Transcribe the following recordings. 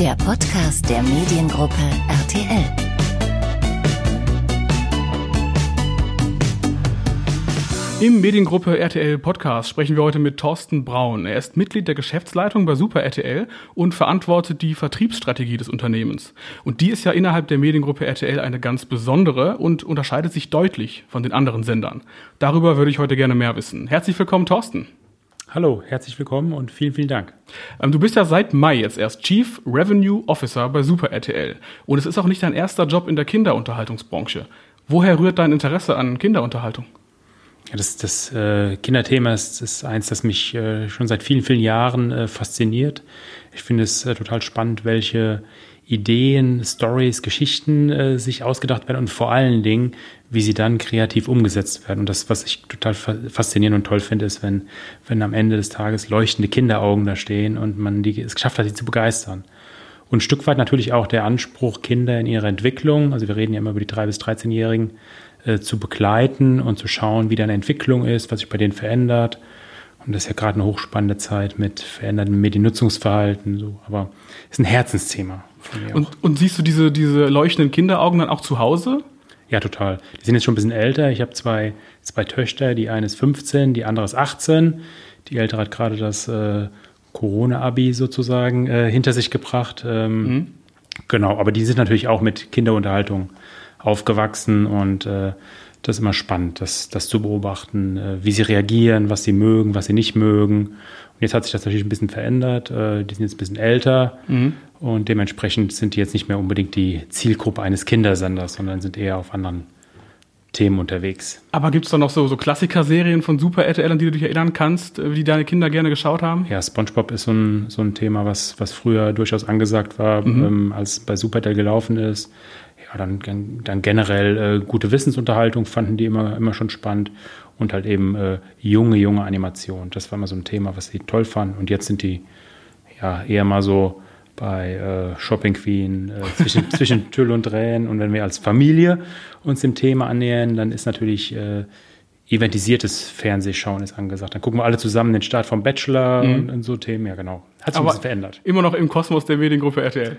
der Podcast der Mediengruppe RTL. Im Mediengruppe RTL Podcast sprechen wir heute mit Thorsten Braun. Er ist Mitglied der Geschäftsleitung bei Super RTL und verantwortet die Vertriebsstrategie des Unternehmens. Und die ist ja innerhalb der Mediengruppe RTL eine ganz besondere und unterscheidet sich deutlich von den anderen Sendern. Darüber würde ich heute gerne mehr wissen. Herzlich willkommen, Thorsten. Hallo, herzlich willkommen und vielen, vielen Dank. Ähm, du bist ja seit Mai jetzt erst Chief Revenue Officer bei Super RTL. Und es ist auch nicht dein erster Job in der Kinderunterhaltungsbranche. Woher rührt dein Interesse an Kinderunterhaltung? Ja, das das äh, Kinderthema ist, ist eins, das mich äh, schon seit vielen, vielen Jahren äh, fasziniert. Ich finde es äh, total spannend, welche Ideen, Stories, Geschichten äh, sich ausgedacht werden und vor allen Dingen, wie sie dann kreativ umgesetzt werden. Und das, was ich total faszinierend und toll finde, ist, wenn, wenn am Ende des Tages leuchtende Kinderaugen da stehen und man die, es geschafft hat, sie zu begeistern. Und ein Stück weit natürlich auch der Anspruch, Kinder in ihrer Entwicklung, also wir reden ja immer über die 3- bis 13-Jährigen, äh, zu begleiten und zu schauen, wie deine Entwicklung ist, was sich bei denen verändert. Und das ist ja gerade eine hochspannende Zeit mit verändertem Mediennutzungsverhalten. So. Aber ist ein Herzensthema. Und, und, siehst du diese, diese leuchtenden Kinderaugen dann auch zu Hause? Ja, total. Die sind jetzt schon ein bisschen älter. Ich habe zwei, zwei Töchter, die eine ist 15, die andere ist 18. Die ältere hat gerade das äh, Corona-Abi sozusagen äh, hinter sich gebracht. Ähm, mhm. Genau, aber die sind natürlich auch mit Kinderunterhaltung aufgewachsen und äh, das ist immer spannend, das, das zu beobachten, äh, wie sie reagieren, was sie mögen, was sie nicht mögen. Und jetzt hat sich das natürlich ein bisschen verändert. Äh, die sind jetzt ein bisschen älter mhm. Und dementsprechend sind die jetzt nicht mehr unbedingt die Zielgruppe eines Kindersenders, sondern sind eher auf anderen Themen unterwegs. Aber gibt es da noch so, so Klassiker-Serien von Super RTL, an die du dich erinnern kannst, äh, die deine Kinder gerne geschaut haben? Ja, SpongeBob ist so ein, so ein Thema, was, was früher durchaus angesagt war, mhm. ähm, als bei Super RTL gelaufen ist ja, dann, dann generell äh, gute Wissensunterhaltung fanden die immer, immer schon spannend und halt eben äh, junge, junge Animation. Das war immer so ein Thema, was sie toll fanden. Und jetzt sind die ja eher mal so bei äh, Shopping Queen äh, zwischen, zwischen Tüll und Tränen. Und wenn wir als Familie uns dem Thema annähern, dann ist natürlich äh, eventisiertes Fernsehschauen ist angesagt. Dann gucken wir alle zusammen den Start vom Bachelor mhm. und, und, so Themen. Ja, genau. Hat sich ein bisschen verändert. Immer noch im Kosmos der Mediengruppe RTL.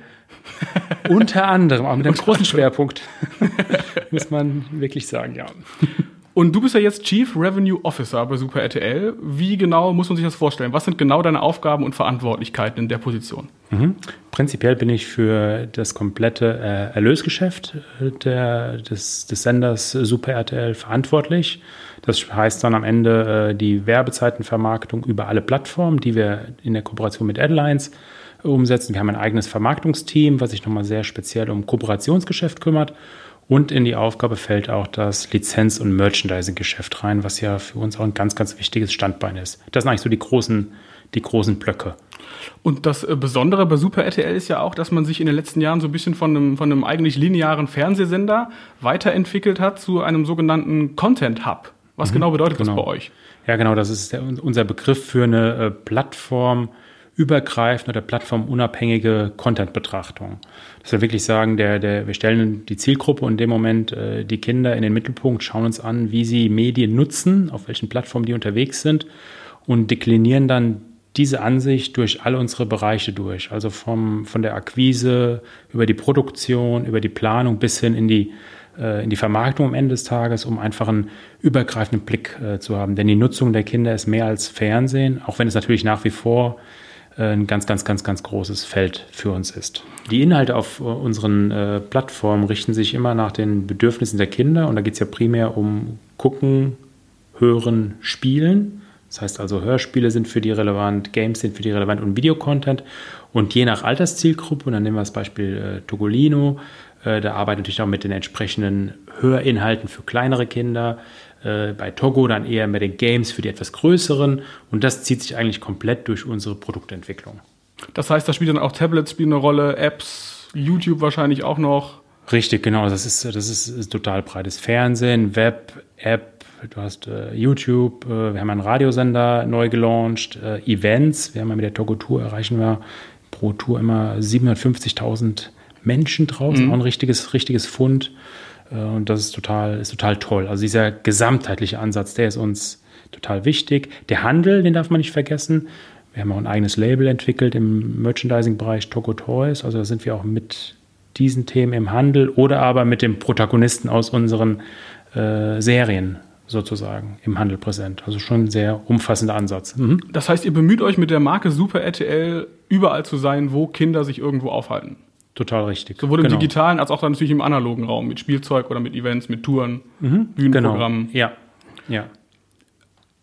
Unter anderem, auch mit einem großen Schwerpunkt. Muss man wirklich sagen, ja. Und du bist ja jetzt Chief Revenue Officer bei Super RTL. Wie genau muss man sich das vorstellen? Was sind genau deine Aufgaben und Verantwortlichkeiten in der Position? Mhm. Prinzipiell bin ich für das komplette äh, Erlösgeschäft äh, der, des, des Senders Super RTL verantwortlich. Das heißt dann am Ende äh, die Werbezeitenvermarktung über alle Plattformen, die wir in der Kooperation mit Airlines umsetzen. Wir haben ein eigenes Vermarktungsteam, was sich nochmal sehr speziell um Kooperationsgeschäft kümmert. Und in die Aufgabe fällt auch das Lizenz- und Merchandising-Geschäft rein, was ja für uns auch ein ganz, ganz wichtiges Standbein ist. Das sind eigentlich so die großen, die großen Blöcke. Und das äh, Besondere bei Super RTL ist ja auch, dass man sich in den letzten Jahren so ein bisschen von einem, von einem eigentlich linearen Fernsehsender weiterentwickelt hat zu einem sogenannten Content Hub. Was mhm, genau bedeutet genau. das bei euch? Ja, genau, das ist der, unser Begriff für eine äh, Plattform, übergreifende oder plattformunabhängige Content-Betrachtung. Dass wir wirklich sagen, der, der, wir stellen die Zielgruppe und in dem Moment äh, die Kinder in den Mittelpunkt, schauen uns an, wie sie Medien nutzen, auf welchen Plattformen die unterwegs sind und deklinieren dann diese Ansicht durch alle unsere Bereiche durch. Also vom, von der Akquise über die Produktion, über die Planung bis hin in die, äh, in die Vermarktung am Ende des Tages, um einfach einen übergreifenden Blick äh, zu haben. Denn die Nutzung der Kinder ist mehr als Fernsehen, auch wenn es natürlich nach wie vor ein ganz, ganz, ganz, ganz großes Feld für uns ist. Die Inhalte auf unseren äh, Plattformen richten sich immer nach den Bedürfnissen der Kinder und da geht es ja primär um Gucken, Hören, Spielen. Das heißt also, Hörspiele sind für die relevant, Games sind für die relevant und Videocontent. Und je nach Alterszielgruppe, und dann nehmen wir das Beispiel äh, Togolino, äh, da arbeitet natürlich auch mit den entsprechenden Hörinhalten für kleinere Kinder, äh, bei Togo dann eher mit den Games für die etwas größeren und das zieht sich eigentlich komplett durch unsere Produktentwicklung. Das heißt, da spielen dann auch Tablets spielen eine Rolle, Apps, YouTube wahrscheinlich auch noch. Richtig, genau. Das ist, das ist, ist total breites Fernsehen, Web, App, du hast äh, YouTube, äh, wir haben einen Radiosender neu gelauncht, äh, Events, wir haben ja mit der Togo Tour erreichen wir pro Tour immer 750.000 Menschen draußen, mhm. auch ein richtiges, richtiges Fund. Äh, und das ist total, ist total toll. Also dieser gesamtheitliche Ansatz, der ist uns total wichtig. Der Handel, den darf man nicht vergessen. Wir haben auch ein eigenes Label entwickelt im Merchandising-Bereich Togo Toys. Also da sind wir auch mit diesen Themen im Handel oder aber mit dem Protagonisten aus unseren äh, Serien sozusagen im Handel präsent. Also schon ein sehr umfassender Ansatz. Mhm. Das heißt, ihr bemüht euch mit der Marke Super RTL überall zu sein, wo Kinder sich irgendwo aufhalten. Total richtig. Sowohl im genau. digitalen als auch dann natürlich im analogen Raum, mit Spielzeug oder mit Events, mit Touren, mhm. Bühnenprogrammen. Genau. Ja, ja.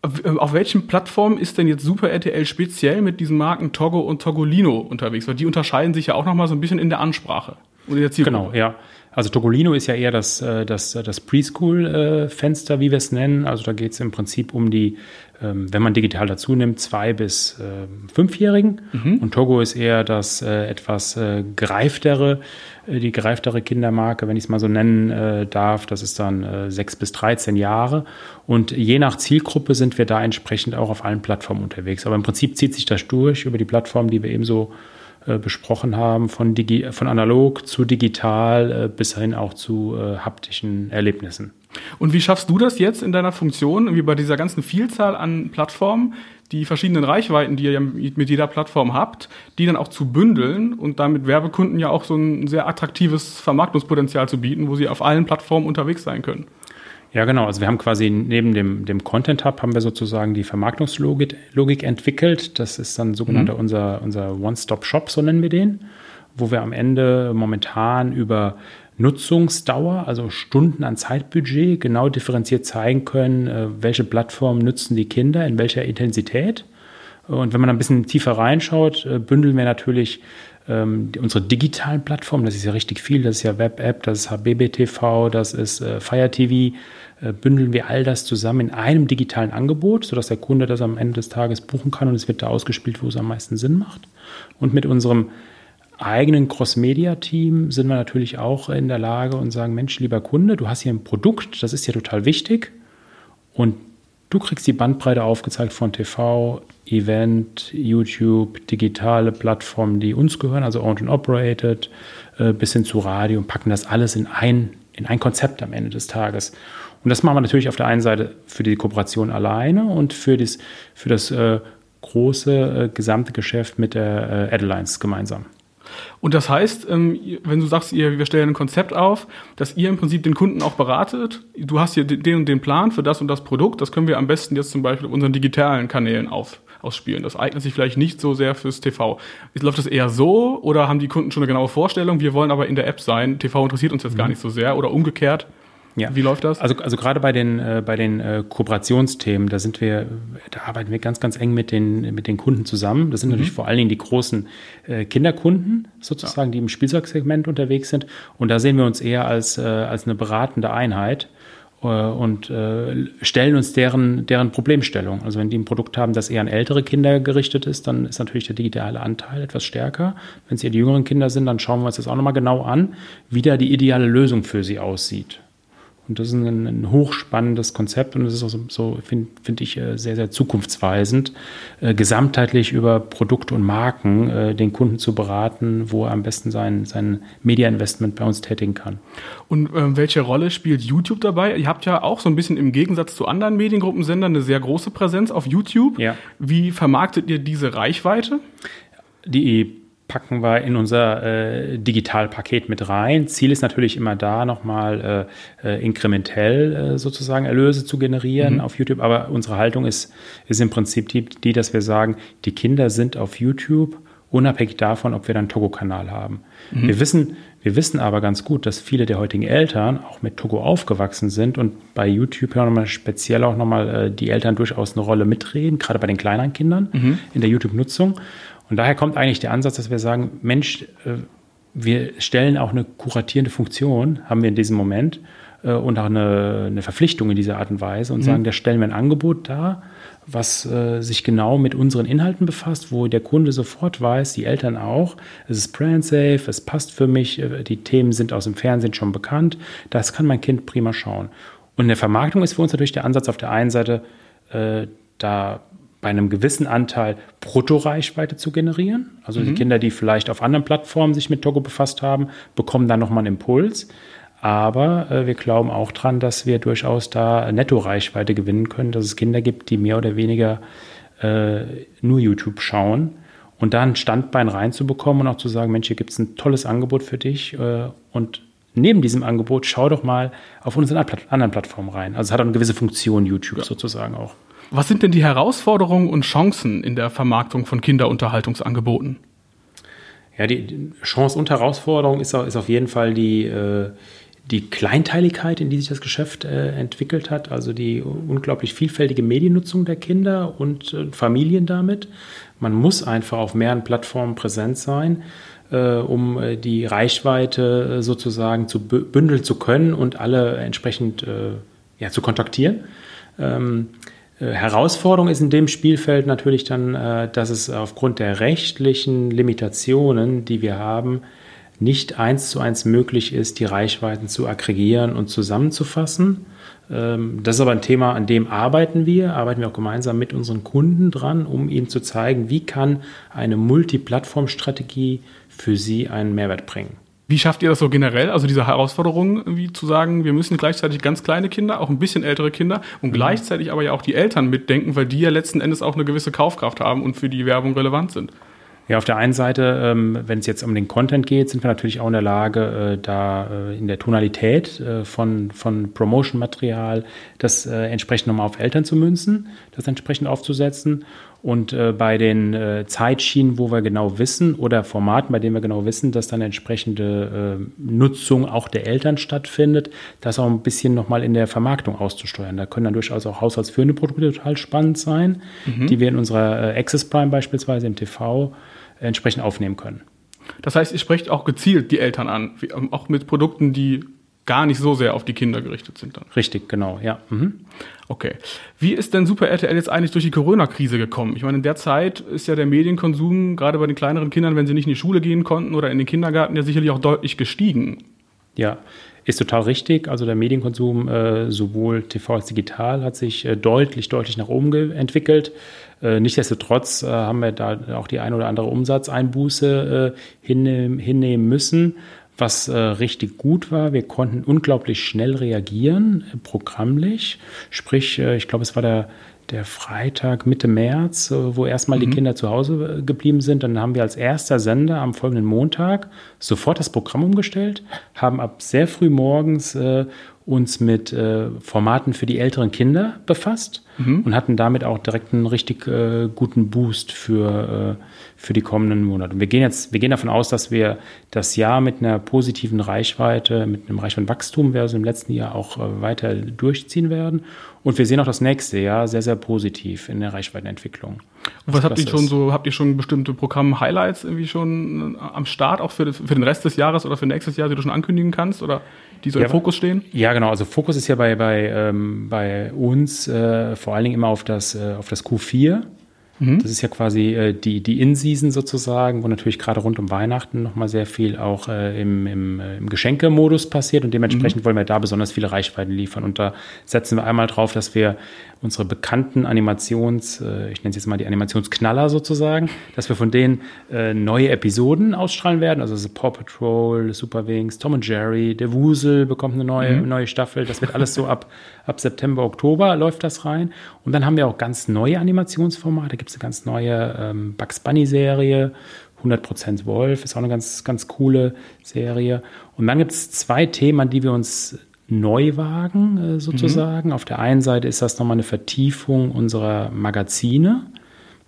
Auf welchen Plattformen ist denn jetzt Super RTL speziell mit diesen Marken Togo und Togolino unterwegs? Weil die unterscheiden sich ja auch nochmal so ein bisschen in der Ansprache und in der Zielgruppe. Genau, ja. Also Togolino ist ja eher das, äh, das, das Preschool-Fenster, wie wir es nennen. Also da geht es im Prinzip um die, wenn man digital dazu nimmt, zwei bis ähm, fünfjährigen. Mhm. Und Togo ist eher das äh, etwas äh, gereiftere, die gereiftere Kindermarke, wenn ich es mal so nennen darf. Das ist dann sechs bis 13 Jahre. Und je nach Zielgruppe sind wir da entsprechend auch auf allen Plattformen unterwegs. Aber im Prinzip zieht sich das durch über die Plattformen, die wir eben so äh, besprochen haben, von, Digi von analog zu digital äh, bis hin auch zu äh, haptischen Erlebnissen. Und wie schaffst du das jetzt in deiner Funktion, wie bei dieser ganzen Vielzahl an Plattformen, die verschiedenen Reichweiten, die ihr ja mit jeder Plattform habt, die dann auch zu bündeln und damit Werbekunden ja auch so ein sehr attraktives Vermarktungspotenzial zu bieten, wo sie auf allen Plattformen unterwegs sein können? Ja, genau. Also wir haben quasi neben dem, dem Content Hub haben wir sozusagen die Vermarktungslogik Logik entwickelt. Das ist dann sogenannter mhm. unser, unser One-Stop-Shop, so nennen wir den, wo wir am Ende momentan über Nutzungsdauer, also Stunden an Zeitbudget, genau differenziert zeigen können, äh, welche Plattformen nutzen die Kinder, in welcher Intensität. Und wenn man ein bisschen tiefer reinschaut, äh, bündeln wir natürlich ähm, unsere digitalen Plattformen, das ist ja richtig viel, das ist ja Web-App, das ist HBBTV, das ist äh, Fire TV, äh, bündeln wir all das zusammen in einem digitalen Angebot, sodass der Kunde das am Ende des Tages buchen kann und es wird da ausgespielt, wo es am meisten Sinn macht. Und mit unserem eigenen Cross-Media-Team sind wir natürlich auch in der Lage und sagen, Mensch, lieber Kunde, du hast hier ein Produkt, das ist dir total wichtig und Du kriegst die Bandbreite aufgezeigt von TV, Event, YouTube, digitale Plattformen, die uns gehören, also owned and operated, äh, bis hin zu Radio und packen das alles in ein, in ein Konzept am Ende des Tages. Und das machen wir natürlich auf der einen Seite für die Kooperation alleine und für das, für das äh, große äh, gesamte Geschäft mit der äh, Adelines gemeinsam. Und das heißt, ähm, wenn du sagst, wir stellen ein Konzept auf, dass ihr im Prinzip den Kunden auch beratet, du hast hier den und den Plan für das und das Produkt, das können wir am besten jetzt zum Beispiel auf unseren digitalen Kanälen auf, ausspielen. Das eignet sich vielleicht nicht so sehr fürs TV. Läuft das eher so oder haben die Kunden schon eine genaue Vorstellung, wir wollen aber in der App sein, TV interessiert uns jetzt gar mhm. nicht so sehr oder umgekehrt? Ja. Wie läuft das? Also, also gerade bei den, äh, bei den äh, Kooperationsthemen, da sind wir, da arbeiten wir ganz, ganz eng mit den, mit den Kunden zusammen. Das sind mhm. natürlich vor allen Dingen die großen äh, Kinderkunden sozusagen, ja. die im Spielzeugsegment unterwegs sind. Und da sehen wir uns eher als, äh, als eine beratende Einheit und äh, stellen uns deren, deren Problemstellung. Also wenn die ein Produkt haben, das eher an ältere Kinder gerichtet ist, dann ist natürlich der digitale Anteil etwas stärker. Wenn es eher die jüngeren Kinder sind, dann schauen wir uns das auch nochmal genau an, wie da die ideale Lösung für sie aussieht. Und das ist ein, ein hochspannendes Konzept und das ist auch so, so finde find ich, äh, sehr, sehr zukunftsweisend, äh, gesamtheitlich über Produkte und Marken äh, den Kunden zu beraten, wo er am besten sein, sein Media-Investment bei uns tätigen kann. Und äh, welche Rolle spielt YouTube dabei? Ihr habt ja auch so ein bisschen im Gegensatz zu anderen Mediengruppensendern eine sehr große Präsenz auf YouTube. Ja. Wie vermarktet ihr diese Reichweite? Die packen wir in unser äh, Digitalpaket mit rein. Ziel ist natürlich immer da, nochmal äh, äh, inkrementell äh, sozusagen Erlöse zu generieren mhm. auf YouTube. Aber unsere Haltung ist, ist im Prinzip die, die, dass wir sagen, die Kinder sind auf YouTube unabhängig davon, ob wir dann Togo-Kanal haben. Mhm. Wir wissen, wir wissen aber ganz gut, dass viele der heutigen Eltern auch mit Togo aufgewachsen sind und bei YouTube ja nochmal speziell auch nochmal äh, die Eltern durchaus eine Rolle mitreden, gerade bei den kleineren Kindern mhm. in der YouTube-Nutzung. Und daher kommt eigentlich der Ansatz, dass wir sagen, Mensch, äh, wir stellen auch eine kuratierende Funktion, haben wir in diesem Moment, äh, und auch eine, eine Verpflichtung in dieser Art und Weise und mhm. sagen, da stellen wir ein Angebot dar, was äh, sich genau mit unseren Inhalten befasst, wo der Kunde sofort weiß, die Eltern auch, es ist brand safe, es passt für mich, die Themen sind aus dem Fernsehen schon bekannt, das kann mein Kind prima schauen. Und in der Vermarktung ist für uns natürlich der Ansatz auf der einen Seite, äh, da bei einem gewissen Anteil Bruttoreichweite zu generieren. Also mhm. die Kinder, die vielleicht auf anderen Plattformen sich mit Togo befasst haben, bekommen dann nochmal einen Impuls. Aber äh, wir glauben auch dran, dass wir durchaus da Netto-Reichweite gewinnen können, dass es Kinder gibt, die mehr oder weniger äh, nur YouTube schauen und da ein Standbein reinzubekommen und auch zu sagen, Mensch, hier gibt es ein tolles Angebot für dich äh, und neben diesem Angebot schau doch mal auf unsere anderen Plattformen rein. Also es hat auch eine gewisse Funktion YouTube ja. sozusagen auch. Was sind denn die Herausforderungen und Chancen in der Vermarktung von Kinderunterhaltungsangeboten? Ja, die Chance und Herausforderung ist, ist auf jeden Fall die, äh, die Kleinteiligkeit, in die sich das Geschäft äh, entwickelt hat, also die unglaublich vielfältige Mediennutzung der Kinder und äh, Familien damit. Man muss einfach auf mehreren Plattformen präsent sein, um die Reichweite sozusagen zu bündeln zu können und alle entsprechend ja, zu kontaktieren. Ähm, Herausforderung ist in dem Spielfeld natürlich dann, dass es aufgrund der rechtlichen Limitationen, die wir haben, nicht eins zu eins möglich ist, die Reichweiten zu aggregieren und zusammenzufassen. Ähm, das ist aber ein Thema, an dem arbeiten wir, arbeiten wir auch gemeinsam mit unseren Kunden dran, um ihnen zu zeigen, wie kann eine Multiplattform-Strategie für sie einen Mehrwert bringen. Wie schafft ihr das so generell? Also diese Herausforderung, wie zu sagen, wir müssen gleichzeitig ganz kleine Kinder, auch ein bisschen ältere Kinder und mhm. gleichzeitig aber ja auch die Eltern mitdenken, weil die ja letzten Endes auch eine gewisse Kaufkraft haben und für die Werbung relevant sind. Ja, auf der einen Seite, ähm, wenn es jetzt um den Content geht, sind wir natürlich auch in der Lage, äh, da äh, in der Tonalität äh, von, von Promotion-Material das entsprechend nochmal auf Eltern zu münzen, das entsprechend aufzusetzen. Und äh, bei den äh, Zeitschienen, wo wir genau wissen, oder Formaten, bei denen wir genau wissen, dass dann entsprechende Nutzung auch der Eltern stattfindet, das auch ein bisschen nochmal in der Vermarktung auszusteuern. Da können dann durchaus auch haushaltsführende Produkte total spannend sein, mhm. die wir in unserer Access Prime beispielsweise im TV entsprechend aufnehmen können. Das heißt, ihr sprecht auch gezielt die Eltern an, ähm, auch mit Produkten, die gar nicht so sehr auf die Kinder gerichtet sind dann. Richtig, genau, ja. Mhm. Okay. Wie ist denn Super RTL jetzt eigentlich durch die Corona-Krise gekommen? Ich meine, in der Zeit ist ja der Medienkonsum, gerade bei den kleineren Kindern, wenn sie nicht in die Schule gehen konnten oder in den Kindergarten, ja sicherlich auch deutlich gestiegen. Ja, ist total richtig. Also der Medienkonsum, äh, sowohl TV als digital, hat sich äh, deutlich, deutlich nach oben entwickelt. Äh, nichtsdestotrotz haben wir da auch die ein oder andere Umsatzeinbuße hinnehmen, hinnehmen müssen was äh, richtig gut war. Wir konnten unglaublich schnell reagieren, äh, programmlich. Sprich, äh, ich glaube, es war der, der Freitag Mitte März, wo erstmal mhm. die Kinder zu Hause geblieben sind. Dann haben wir als erster Sender am folgenden Montag sofort das Programm umgestellt, haben ab sehr früh morgens äh, uns mit äh, Formaten für die älteren Kinder befasst mhm. und hatten damit auch direkt einen richtig äh, guten Boost für, äh, für die kommenden Monate. wir gehen jetzt, wir gehen davon aus, dass wir das Jahr mit einer positiven Reichweite, mit einem Reichweitenwachstum versus im letzten Jahr auch äh, weiter durchziehen werden. Und wir sehen auch das nächste Jahr sehr, sehr positiv in der Reichweitenentwicklung. Und was habt ihr schon so, habt ihr schon bestimmte Programm-Highlights irgendwie schon äh, am Start, auch für, für den Rest des Jahres oder für nächstes Jahr, die du schon ankündigen kannst? Oder die so ja, im Fokus stehen? Ja, genau. Also Fokus ist ja bei, bei, ähm, bei uns äh, vor allen Dingen immer auf das, äh, auf das Q4. Mhm. Das ist ja quasi äh, die, die In-Season sozusagen, wo natürlich gerade rund um Weihnachten nochmal sehr viel auch äh, im, im, äh, im Geschenkemodus passiert und dementsprechend mhm. wollen wir da besonders viele Reichweiten liefern. Und da setzen wir einmal drauf, dass wir unsere bekannten Animations, äh, ich nenne es jetzt mal die Animationsknaller sozusagen, dass wir von denen äh, neue Episoden ausstrahlen werden. Also so Paw Patrol, Super Wings, Tom und Jerry, der Wusel bekommt eine neue, mhm. neue Staffel. Das wird alles so ab, ab September, Oktober läuft das rein. Und dann haben wir auch ganz neue Animationsformate. Da gibt es eine ganz neue ähm, Bugs Bunny Serie 100% Wolf ist auch eine ganz, ganz coole Serie. Und dann gibt es zwei Themen, an die wir uns Neuwagen äh, sozusagen. Mhm. Auf der einen Seite ist das nochmal eine Vertiefung unserer Magazine,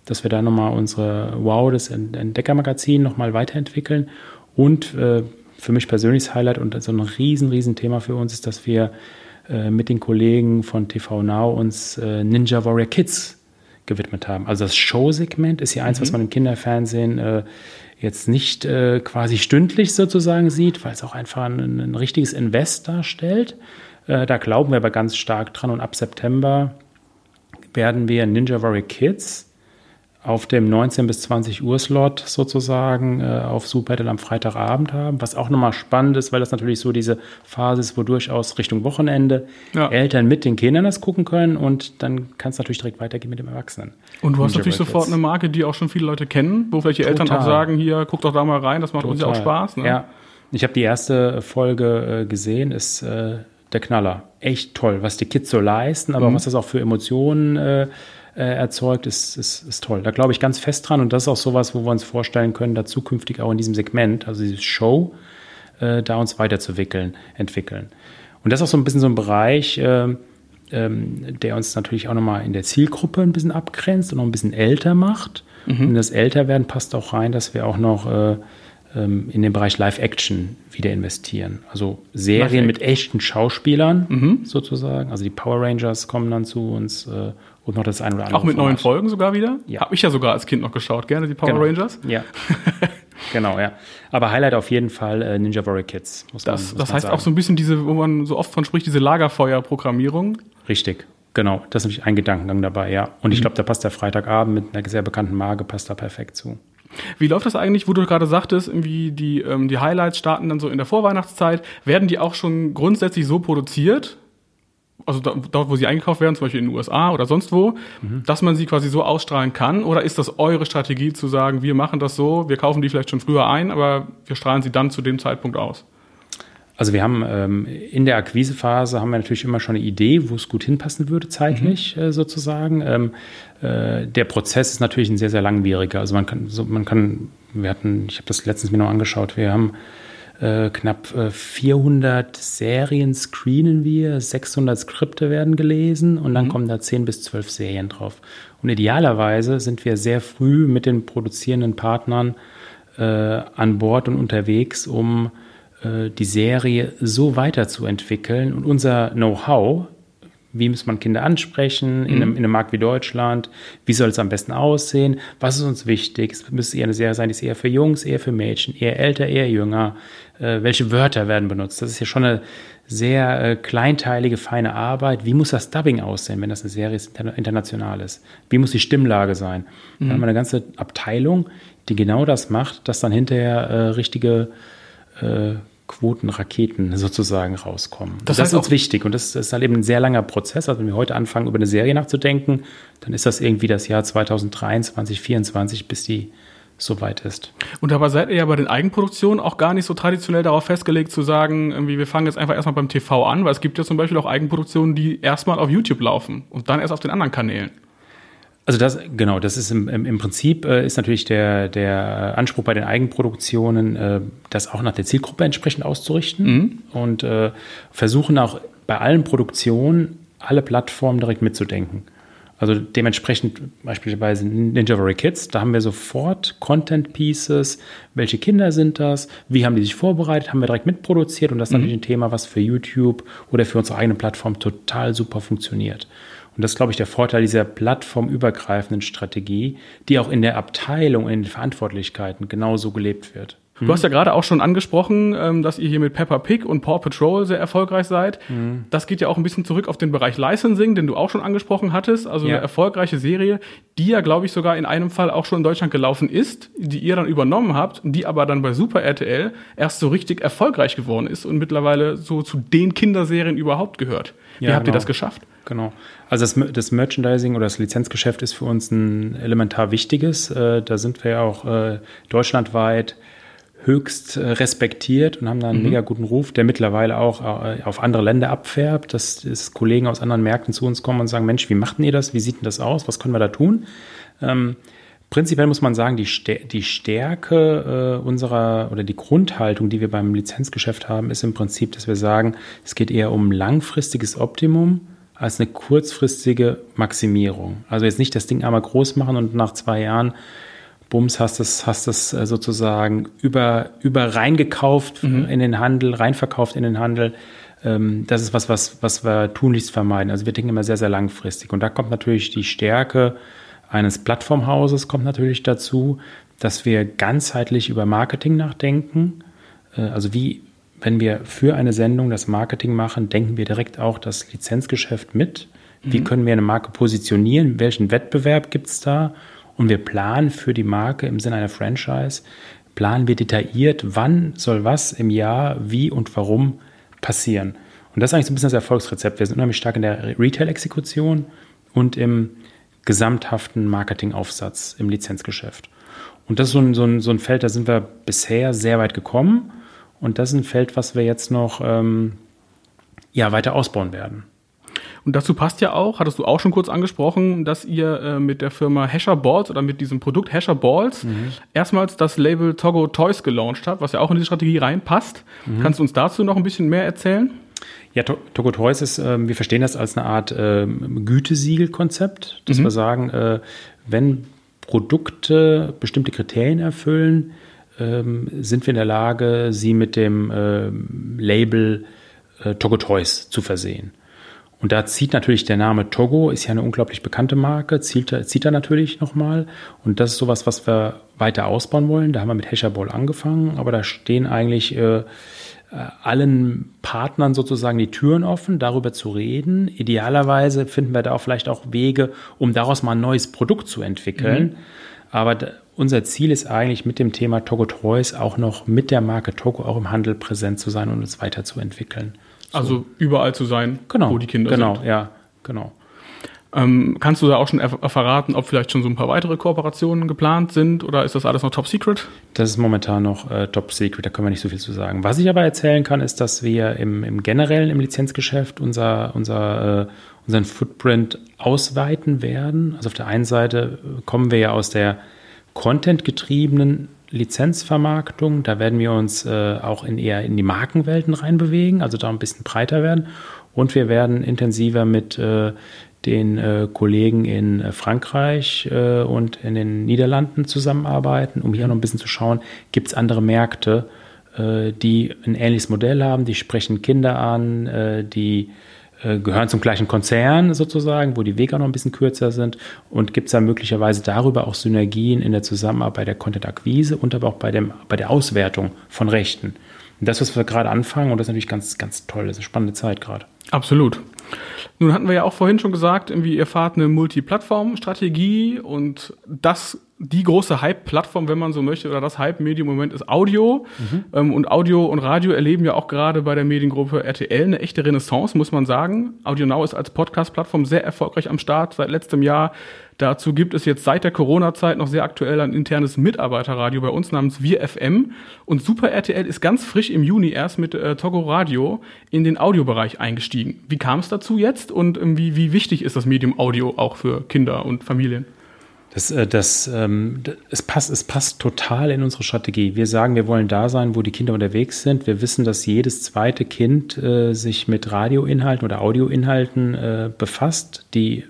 dass wir da nochmal unsere Wow, das Entdeckermagazin nochmal weiterentwickeln. Und äh, für mich persönliches Highlight und so ein riesen, riesen Thema für uns ist, dass wir äh, mit den Kollegen von TV Now uns äh, Ninja Warrior Kids gewidmet haben. Also das Showsegment ist ja eins, mhm. was man im Kinderfernsehen äh, jetzt nicht äh, quasi stündlich sozusagen sieht, weil es auch einfach ein, ein richtiges Invest darstellt. Äh, da glauben wir aber ganz stark dran und ab September werden wir Ninja Warrior Kids auf dem 19 bis 20 Uhr Slot sozusagen äh, auf Super am Freitagabend haben, was auch nochmal spannend ist, weil das natürlich so diese Phase ist, wo durchaus Richtung Wochenende ja. Eltern mit den Kindern das gucken können und dann kann es natürlich direkt weitergehen mit dem Erwachsenen. Und du hast natürlich sofort eine Marke, die auch schon viele Leute kennen, wo welche Eltern auch sagen, hier, guck doch da mal rein, das macht Total. uns ja auch Spaß. Ne? Ja, ich habe die erste Folge äh, gesehen, ist äh, der Knaller. Echt toll, was die Kids so leisten, aber mhm. was das auch für Emotionen äh, äh, erzeugt, ist, ist, ist toll. Da glaube ich ganz fest dran und das ist auch sowas, wo wir uns vorstellen können, da zukünftig auch in diesem Segment, also diese Show, äh, da uns weiterzuentwickeln, entwickeln. Und das ist auch so ein bisschen so ein Bereich, äh, ähm, der uns natürlich auch nochmal in der Zielgruppe ein bisschen abgrenzt und noch ein bisschen älter macht. Mhm. Und das Älterwerden passt auch rein, dass wir auch noch äh, ähm, in den Bereich Live-Action wieder investieren. Also Serien mit echten Schauspielern mhm. sozusagen. Also die Power Rangers kommen dann zu uns äh, und noch das ein oder andere. Auch mit Format. neuen Folgen sogar wieder? Ja. Habe ich ja sogar als Kind noch geschaut, gerne die Power genau. Rangers. Ja. genau, ja. Aber Highlight auf jeden Fall äh, Ninja Warrior Kids. Muss das, man, muss das heißt sagen. auch so ein bisschen diese, wo man so oft von spricht, diese Lagerfeuer-Programmierung. Richtig. Genau, das ist nämlich ein Gedankengang dabei, ja. Und ich mhm. glaube, da passt der Freitagabend mit einer sehr bekannten Marke, passt da perfekt zu. Wie läuft das eigentlich, wo du gerade sagtest, irgendwie die, ähm, die Highlights starten dann so in der Vorweihnachtszeit? Werden die auch schon grundsätzlich so produziert, also da, dort, wo sie eingekauft werden, zum Beispiel in den USA oder sonst wo, mhm. dass man sie quasi so ausstrahlen kann? Oder ist das eure Strategie zu sagen, wir machen das so, wir kaufen die vielleicht schon früher ein, aber wir strahlen sie dann zu dem Zeitpunkt aus? Also wir haben ähm, in der Akquisephase haben wir natürlich immer schon eine Idee, wo es gut hinpassen würde zeitlich mhm. äh, sozusagen. Ähm, äh, der Prozess ist natürlich ein sehr sehr langwieriger. Also man kann, so, man kann, wir hatten, ich habe das letztens mir noch angeschaut. Wir haben äh, knapp 400 äh, Serien screenen wir, 600 Skripte werden gelesen und dann mhm. kommen da 10 bis 12 Serien drauf. Und idealerweise sind wir sehr früh mit den produzierenden Partnern äh, an Bord und unterwegs, um äh, die Serie so weiterzuentwickeln und unser Know-how, wie muss man Kinder ansprechen in, einem, mhm. in einem Markt wie Deutschland, wie soll es am besten aussehen, was ist uns wichtig, es müsste eher eine Serie sein, die ist eher für Jungs, eher für Mädchen, eher älter, eher jünger, äh, welche Wörter werden benutzt, das ist ja schon eine sehr äh, kleinteilige, feine Arbeit. Wie muss das Dubbing aussehen, wenn das eine Serie ist, international ist? Wie muss die Stimmlage sein? Mhm. Da haben wir eine ganze Abteilung, die genau das macht, dass dann hinterher äh, richtige äh, Quotenraketen sozusagen rauskommen. Das, das ist uns wichtig und das, ist halt eben ein sehr langer Prozess. Also wenn wir heute anfangen, über eine Serie nachzudenken, dann ist das irgendwie das Jahr 2023, 2024, bis die soweit ist. Und dabei seid ihr ja bei den Eigenproduktionen auch gar nicht so traditionell darauf festgelegt zu sagen, irgendwie, wir fangen jetzt einfach erstmal beim TV an, weil es gibt ja zum Beispiel auch Eigenproduktionen, die erstmal auf YouTube laufen und dann erst auf den anderen Kanälen. Also das, genau, das ist im, im, Prinzip äh, ist natürlich der, der Anspruch bei den Eigenproduktionen, äh, das auch nach der Zielgruppe entsprechend auszurichten mhm. und äh, versuchen auch bei allen Produktionen alle Plattformen direkt mitzudenken. Also dementsprechend beispielsweise Ninja Warrior Kids, da haben wir sofort Content Pieces, welche Kinder sind das, wie haben die sich vorbereitet, haben wir direkt mitproduziert und das ist mhm. natürlich ein Thema, was für YouTube oder für unsere eigene Plattform total super funktioniert. Und das ist, glaube ich, der Vorteil dieser plattformübergreifenden Strategie, die auch in der Abteilung, in den Verantwortlichkeiten genauso gelebt wird. Du hast ja gerade auch schon angesprochen, ähm, dass ihr hier mit Peppa Pig und Paw Patrol sehr erfolgreich seid. Mhm. Das geht ja auch ein bisschen zurück auf den Bereich Licensing, den du auch schon angesprochen hattest. Also ja. eine erfolgreiche Serie, die ja, glaube ich, sogar in einem Fall auch schon in Deutschland gelaufen ist, die ihr dann übernommen habt, die aber dann bei Super RTL erst so richtig erfolgreich geworden ist und mittlerweile so zu den Kinderserien überhaupt gehört. Wie ja, habt genau. ihr das geschafft? Genau. Also das, das, Merchandising oder das Lizenzgeschäft ist für uns ein elementar wichtiges. Äh, da sind wir auch äh, deutschlandweit höchst äh, respektiert und haben da einen mhm. mega guten Ruf, der mittlerweile auch auf andere Länder abfärbt, dass, dass Kollegen aus anderen Märkten zu uns kommen und sagen, Mensch, wie macht ihr das? Wie sieht denn das aus? Was können wir da tun? Ähm, prinzipiell muss man sagen, die, die Stärke äh, unserer oder die Grundhaltung, die wir beim Lizenzgeschäft haben, ist im Prinzip, dass wir sagen, es geht eher um langfristiges Optimum als eine kurzfristige Maximierung. Also jetzt nicht das Ding einmal groß machen und nach zwei Jahren, bums, hast es hast es äh, sozusagen über, über reingekauft mhm. in den Handel, reinverkauft in den Handel. Ähm, das ist was, was, was wir tunlichst vermeiden. Also wir denken immer sehr, sehr langfristig. Und da kommt natürlich die Stärke eines Plattformhauses kommt natürlich dazu, dass wir ganzheitlich über Marketing nachdenken. Äh, also wie wenn wir für eine Sendung das Marketing machen, denken wir direkt auch das Lizenzgeschäft mit. Wie mhm. können wir eine Marke positionieren? Welchen Wettbewerb gibt es da? Und wir planen für die Marke im Sinne einer Franchise, planen wir detailliert, wann soll was im Jahr, wie und warum passieren. Und das ist eigentlich so ein bisschen das Erfolgsrezept. Wir sind unheimlich stark in der Retail-Exekution und im gesamthaften Marketingaufsatz im Lizenzgeschäft. Und das ist so ein, so, ein, so ein Feld, da sind wir bisher sehr weit gekommen. Und das ist ein Feld, was wir jetzt noch ähm, ja, weiter ausbauen werden. Und dazu passt ja auch, hattest du auch schon kurz angesprochen, dass ihr äh, mit der Firma Hasher Balls oder mit diesem Produkt Hasher Balls mhm. erstmals das Label Togo Toys gelauncht habt, was ja auch in diese Strategie reinpasst. Mhm. Kannst du uns dazu noch ein bisschen mehr erzählen? Ja, Togo Toys ist, äh, wir verstehen das als eine Art äh, Gütesiegelkonzept, dass mhm. wir sagen, äh, wenn Produkte bestimmte Kriterien erfüllen, ähm, sind wir in der Lage, sie mit dem äh, Label äh, Togo Toys zu versehen. Und da zieht natürlich der Name Togo, ist ja eine unglaublich bekannte Marke, zieht, zieht er natürlich nochmal. Und das ist sowas, was wir weiter ausbauen wollen. Da haben wir mit Hesherball angefangen, aber da stehen eigentlich äh, äh, allen Partnern sozusagen die Türen offen, darüber zu reden. Idealerweise finden wir da auch vielleicht auch Wege, um daraus mal ein neues Produkt zu entwickeln. Mhm. Aber unser Ziel ist eigentlich mit dem Thema Togo Toys auch noch mit der Marke Togo auch im Handel präsent zu sein und es weiterzuentwickeln. So. Also überall zu sein, genau, wo die Kinder genau, sind. Genau, ja, genau. Ähm, kannst du da auch schon verraten, ob vielleicht schon so ein paar weitere Kooperationen geplant sind oder ist das alles noch top secret? Das ist momentan noch äh, top secret, da können wir nicht so viel zu sagen. Was ich aber erzählen kann, ist, dass wir im, im generellen, im Lizenzgeschäft unser, unser, äh, unseren Footprint ausweiten werden. Also auf der einen Seite kommen wir ja aus der Content-getriebenen Lizenzvermarktung. Da werden wir uns äh, auch in eher in die Markenwelten reinbewegen, also da ein bisschen breiter werden. Und wir werden intensiver mit äh, den äh, Kollegen in äh, Frankreich äh, und in den Niederlanden zusammenarbeiten, um hier noch ein bisschen zu schauen, gibt es andere Märkte, äh, die ein ähnliches Modell haben, die sprechen Kinder an, die gehören zum gleichen Konzern sozusagen, wo die Wege auch noch ein bisschen kürzer sind und gibt es da möglicherweise darüber auch Synergien in der Zusammenarbeit der Content-Akquise und aber auch bei, dem, bei der Auswertung von Rechten. Und das, was wir gerade anfangen, und das ist natürlich ganz, ganz toll, das ist eine spannende Zeit gerade. Absolut. Nun hatten wir ja auch vorhin schon gesagt, irgendwie ihr fahrt eine Multiplattform-Strategie und das die große Hype-Plattform, wenn man so möchte, oder das Hype-Medium im Moment ist Audio. Mhm. Ähm, und Audio und Radio erleben ja auch gerade bei der Mediengruppe RTL eine echte Renaissance, muss man sagen. Audio Now ist als Podcast-Plattform sehr erfolgreich am Start seit letztem Jahr. Dazu gibt es jetzt seit der Corona-Zeit noch sehr aktuell ein internes Mitarbeiterradio bei uns namens Wir FM. Und Super RTL ist ganz frisch im Juni erst mit äh, Togo Radio in den Audiobereich eingestiegen. Wie kam es dazu jetzt und ähm, wie, wie wichtig ist das Medium Audio auch für Kinder und Familien? Das, äh, das, ähm, es, passt, es passt total in unsere Strategie. Wir sagen, wir wollen da sein, wo die Kinder unterwegs sind. Wir wissen, dass jedes zweite Kind äh, sich mit Radioinhalten oder Audioinhalten äh, befasst. Die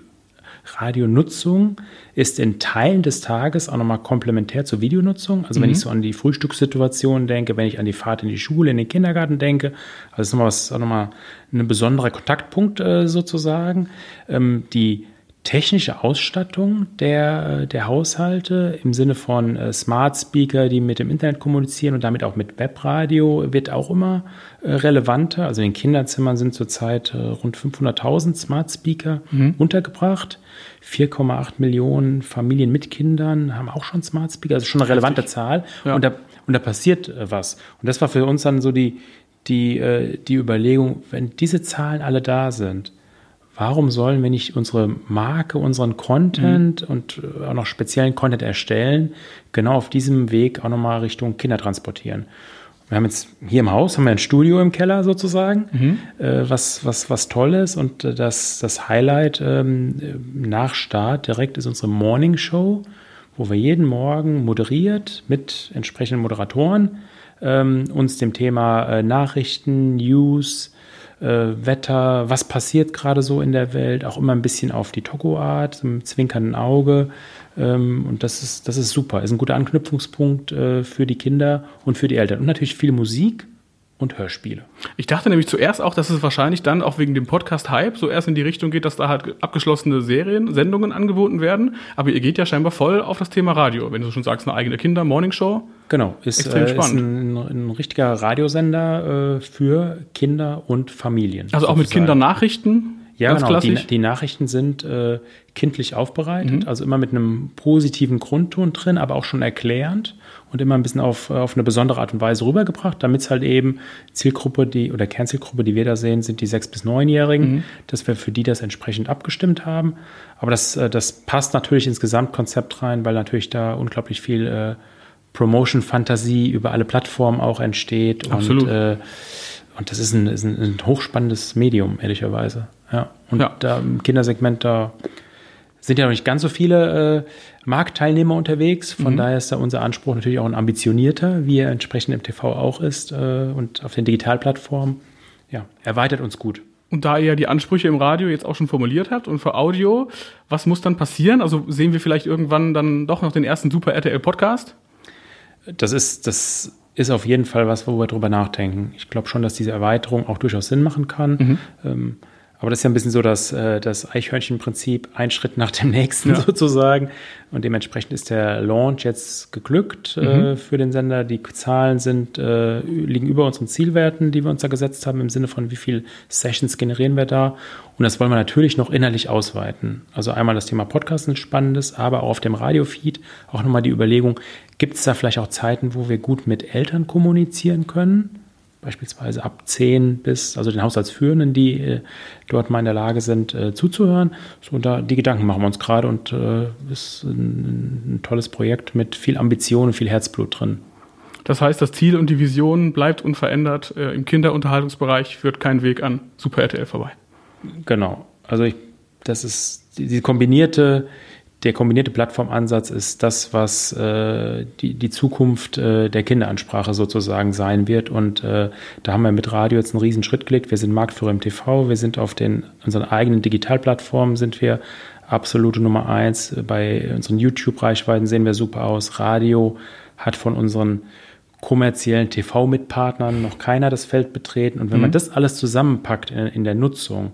Radionutzung ist in Teilen des Tages auch nochmal komplementär zur Videonutzung. Also mhm. wenn ich so an die Frühstückssituation denke, wenn ich an die Fahrt in die Schule, in den Kindergarten denke, also das ist nochmal, was, auch nochmal ein besonderer Kontaktpunkt äh, sozusagen. Ähm, die technische Ausstattung der, der Haushalte im Sinne von äh, Smart Speaker, die mit dem Internet kommunizieren und damit auch mit Webradio, wird auch immer äh, relevanter. Also in den Kinderzimmern sind zurzeit äh, rund 500.000 Smart Speaker mhm. untergebracht. 4,8 Millionen Familien mit Kindern haben auch schon Smart Speaker, also schon eine relevante Richtig. Zahl. Ja. Und, da, und da passiert äh, was. Und das war für uns dann so die, die, äh, die Überlegung, wenn diese Zahlen alle da sind, warum sollen wir nicht unsere Marke, unseren Content mhm. und äh, auch noch speziellen Content erstellen, genau auf diesem Weg auch nochmal Richtung Kinder transportieren? Wir haben jetzt hier im Haus haben wir ein Studio im Keller sozusagen, mhm. äh, was, was, was toll ist. Und äh, das, das Highlight ähm, nach Start direkt ist unsere Morning Show, wo wir jeden Morgen moderiert mit entsprechenden Moderatoren ähm, uns dem Thema äh, Nachrichten, News, Wetter, was passiert gerade so in der Welt, auch immer ein bisschen auf die Togo-Art, so mit zwinkernden Auge. Ähm, und das ist, das ist super, ist ein guter Anknüpfungspunkt äh, für die Kinder und für die Eltern. Und natürlich viel Musik und Hörspiele. Ich dachte nämlich zuerst auch, dass es wahrscheinlich dann auch wegen dem Podcast-Hype so erst in die Richtung geht, dass da halt abgeschlossene Serien, Sendungen angeboten werden. Aber ihr geht ja scheinbar voll auf das Thema Radio. Wenn du schon sagst, eine eigene Kinder-Morning-Show. Genau, ist, äh, ist ein, ein, richtiger Radiosender äh, für Kinder und Familien. Also auch mit Kindernachrichten? Ja, genau. Die, die, Nachrichten sind äh, kindlich aufbereitet, mhm. also immer mit einem positiven Grundton drin, aber auch schon erklärend und immer ein bisschen auf, auf eine besondere Art und Weise rübergebracht, damit es halt eben Zielgruppe, die oder Kernzielgruppe, die wir da sehen, sind die sechs bis neunjährigen, mhm. dass wir für die das entsprechend abgestimmt haben. Aber das, äh, das passt natürlich ins Gesamtkonzept rein, weil natürlich da unglaublich viel äh, Promotion-Fantasie über alle Plattformen auch entsteht Absolut. und äh, und das ist ein, ist ein, ein hochspannendes Medium, ehrlicherweise. Ja. Und Ja. da im Kindersegment, da sind ja noch nicht ganz so viele äh, Marktteilnehmer unterwegs. Von daher ist da unser Anspruch natürlich auch ein ambitionierter, wie er entsprechend im TV auch ist äh, und auf den Digitalplattformen. Ja, erweitert uns gut. Und da ihr die Ansprüche im Radio jetzt auch schon formuliert habt und für Audio, was muss dann passieren? Also sehen wir vielleicht irgendwann dann doch noch den ersten Super RTL Podcast? Das ist, das ist auf jeden Fall was, wo wir drüber nachdenken. Ich glaube schon, dass diese Erweiterung auch durchaus Sinn machen kann. Ähm, aber das ist ja ein bisschen so das, äh, das Eichhörnchen-Prinzip, ein Schritt nach dem nächsten Ja. sozusagen. Und dementsprechend ist der Launch jetzt geglückt äh, für den Sender. Die Zahlen sind, äh, liegen über unseren Zielwerten, die wir uns da gesetzt haben, im Sinne von wie viel Sessions generieren wir da. Und das wollen wir natürlich noch innerlich ausweiten. Also einmal das Thema Podcast ein spannendes, aber auch auf dem Radiofeed auch nochmal die Überlegung, gibt es da vielleicht auch Zeiten, wo wir gut mit Eltern kommunizieren können? Beispielsweise ab 10 bis, also den Haushaltsführenden, die äh, dort mal in der Lage sind, äh, zuzuhören. So, und da, die Gedanken machen wir uns gerade und äh, ist ein, ein tolles Projekt mit viel Ambition und viel Herzblut drin. Das heißt, das Ziel und die Vision bleibt unverändert. Äh, Im Kinderunterhaltungsbereich führt kein Weg an Super RTL vorbei. Genau. Also ich, das ist die, die kombinierte, der kombinierte Plattformansatz ist das, was äh, die, die Zukunft äh, der Kinderansprache sozusagen sein wird. Und äh, da haben wir mit Radio jetzt einen riesen Schritt gelegt. Wir sind Marktführer im TV, wir sind auf den unseren eigenen Digitalplattformen sind wir absolute Nummer eins. Bei unseren YouTube-Reichweiten sehen wir super aus. Radio hat von unseren kommerziellen TV-Mitpartnern noch keiner das Feld betreten. Und wenn man das alles zusammenpackt in, in der Nutzung,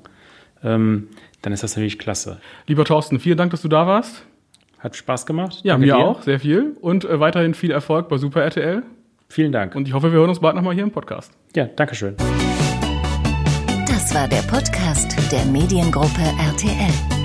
ähm, dann ist das natürlich klasse. Lieber Thorsten, vielen Dank, dass du da warst. Hat Spaß gemacht. Ja, Danke mir dir. auch, sehr viel. Und äh, weiterhin viel Erfolg bei Super RTL. Vielen Dank. Und ich hoffe, wir hören uns bald nochmal hier im Podcast. ja, Dankeschön. Das war der Podcast der Mediengruppe RTL.